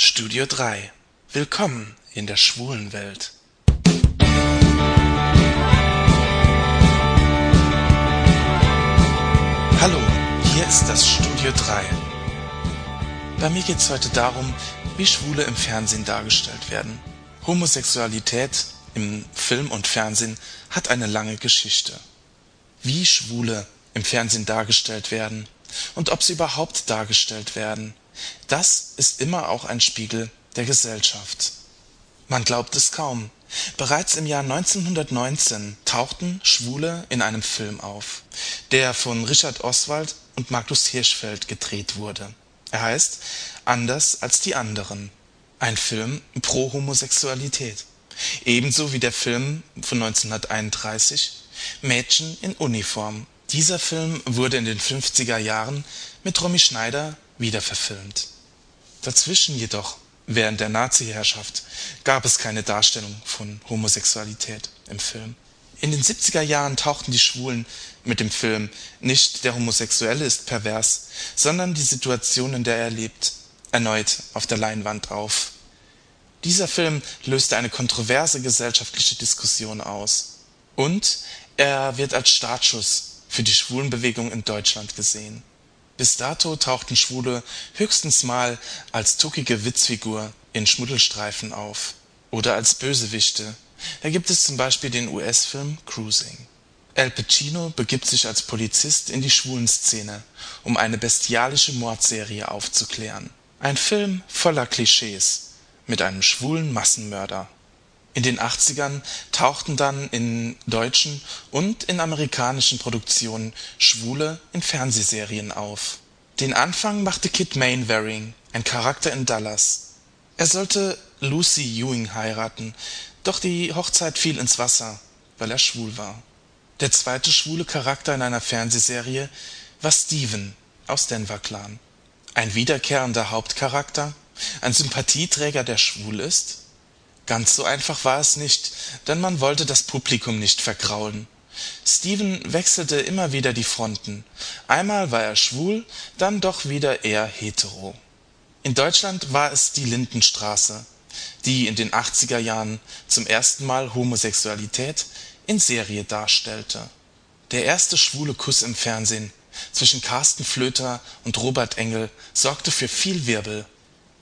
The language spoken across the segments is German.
Studio 3 Willkommen in der schwulen Welt. Hallo, hier ist das Studio 3. Bei mir geht's heute darum, wie Schwule im Fernsehen dargestellt werden. Homosexualität im Film und Fernsehen hat eine lange Geschichte. Wie Schwule im Fernsehen dargestellt werden und ob sie überhaupt dargestellt werden, das ist immer auch ein Spiegel der Gesellschaft. Man glaubt es kaum. Bereits im Jahr 1919 tauchten Schwule in einem Film auf, der von Richard Oswald und Magnus Hirschfeld gedreht wurde. Er heißt Anders als die anderen. Ein Film pro Homosexualität. Ebenso wie der Film von 1931 Mädchen in Uniform. Dieser Film wurde in den 50er Jahren mit Romy Schneider wieder verfilmt. Dazwischen jedoch, während der Nazi-Herrschaft, gab es keine Darstellung von Homosexualität im Film. In den 70er Jahren tauchten die Schwulen mit dem Film Nicht der Homosexuelle ist pervers, sondern die Situation, in der er lebt, erneut auf der Leinwand auf. Dieser Film löste eine kontroverse gesellschaftliche Diskussion aus. Und er wird als Startschuss für die Schwulenbewegung in Deutschland gesehen. Bis dato tauchten Schwule höchstens mal als tuckige Witzfigur in Schmuddelstreifen auf oder als Bösewichte. Da gibt es zum Beispiel den US-Film Cruising. Al Pacino begibt sich als Polizist in die Schwulenszene, um eine bestialische Mordserie aufzuklären. Ein Film voller Klischees mit einem schwulen Massenmörder. In den 80ern tauchten dann in deutschen und in amerikanischen Produktionen Schwule in Fernsehserien auf. Den Anfang machte Kid Mainwaring, ein Charakter in Dallas. Er sollte Lucy Ewing heiraten, doch die Hochzeit fiel ins Wasser, weil er schwul war. Der zweite schwule Charakter in einer Fernsehserie war Steven aus Denver Clan. Ein wiederkehrender Hauptcharakter, ein Sympathieträger, der schwul ist? Ganz so einfach war es nicht, denn man wollte das Publikum nicht vergraulen. Steven wechselte immer wieder die Fronten. Einmal war er schwul, dann doch wieder eher hetero. In Deutschland war es die Lindenstraße, die in den 80er Jahren zum ersten Mal Homosexualität in Serie darstellte. Der erste schwule Kuss im Fernsehen zwischen Carsten Flöter und Robert Engel sorgte für viel Wirbel.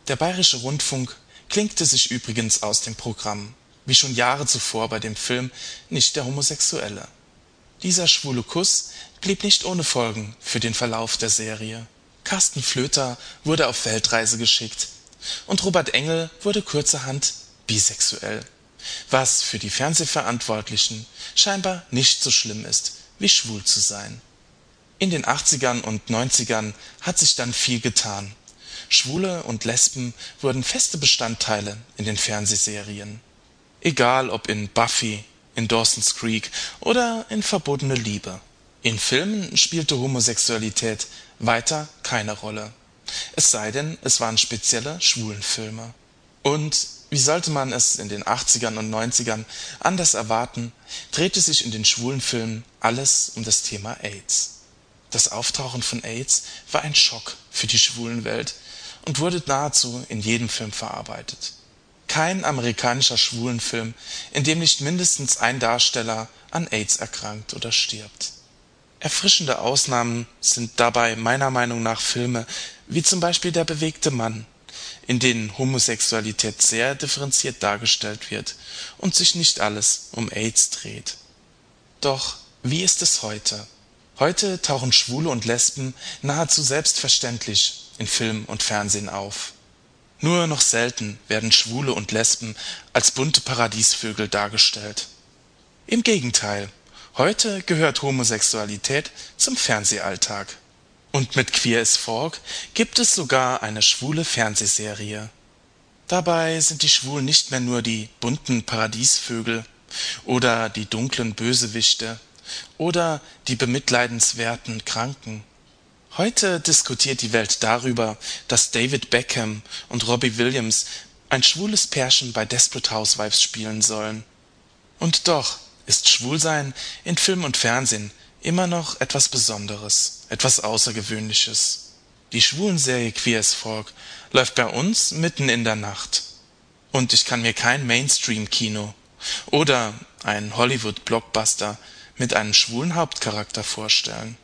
Der Bayerische Rundfunk klinkte sich übrigens aus dem Programm, wie schon Jahre zuvor bei dem Film Nicht der Homosexuelle. Dieser schwule Kuss blieb nicht ohne Folgen für den Verlauf der Serie. Carsten Flöter wurde auf Weltreise geschickt und Robert Engel wurde kurzerhand bisexuell, was für die Fernsehverantwortlichen scheinbar nicht so schlimm ist, wie schwul zu sein. In den 80ern und 90ern hat sich dann viel getan Schwule und Lesben wurden feste Bestandteile in den Fernsehserien. Egal ob in Buffy, in Dawson's Creek oder in Verbotene Liebe. In Filmen spielte Homosexualität weiter keine Rolle. Es sei denn, es waren spezielle Schwulenfilme. Und wie sollte man es in den 80ern und 90ern anders erwarten, drehte sich in den Schwulenfilmen alles um das Thema AIDS. Das Auftauchen von AIDS war ein Schock für die Schwulenwelt und wurde nahezu in jedem Film verarbeitet. Kein amerikanischer Schwulenfilm, in dem nicht mindestens ein Darsteller an AIDS erkrankt oder stirbt. Erfrischende Ausnahmen sind dabei meiner Meinung nach Filme wie zum Beispiel Der bewegte Mann, in denen Homosexualität sehr differenziert dargestellt wird und sich nicht alles um AIDS dreht. Doch wie ist es heute? Heute tauchen Schwule und Lesben nahezu selbstverständlich in Film und Fernsehen auf. Nur noch selten werden Schwule und Lesben als bunte Paradiesvögel dargestellt. Im Gegenteil, heute gehört Homosexualität zum Fernsehalltag. Und mit Queer as Folk gibt es sogar eine schwule Fernsehserie. Dabei sind die Schwulen nicht mehr nur die bunten Paradiesvögel oder die dunklen Bösewichte oder die bemitleidenswerten Kranken. Heute diskutiert die Welt darüber, dass David Beckham und Robbie Williams ein schwules Pärchen bei Desperate Housewives spielen sollen. Und doch ist Schwulsein in Film und Fernsehen immer noch etwas Besonderes, etwas Außergewöhnliches. Die Schwulenserie Queer as Folk läuft bei uns mitten in der Nacht. Und ich kann mir kein Mainstream-Kino oder einen Hollywood-Blockbuster mit einem schwulen Hauptcharakter vorstellen.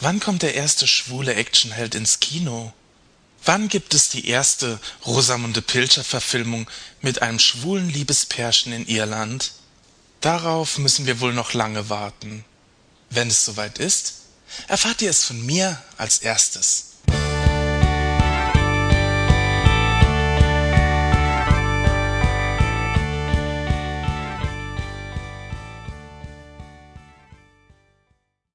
Wann kommt der erste schwule Actionheld ins Kino? Wann gibt es die erste Rosamunde Pilcher-Verfilmung mit einem schwulen Liebespärchen in Irland? Darauf müssen wir wohl noch lange warten. Wenn es soweit ist, erfahrt ihr es von mir als erstes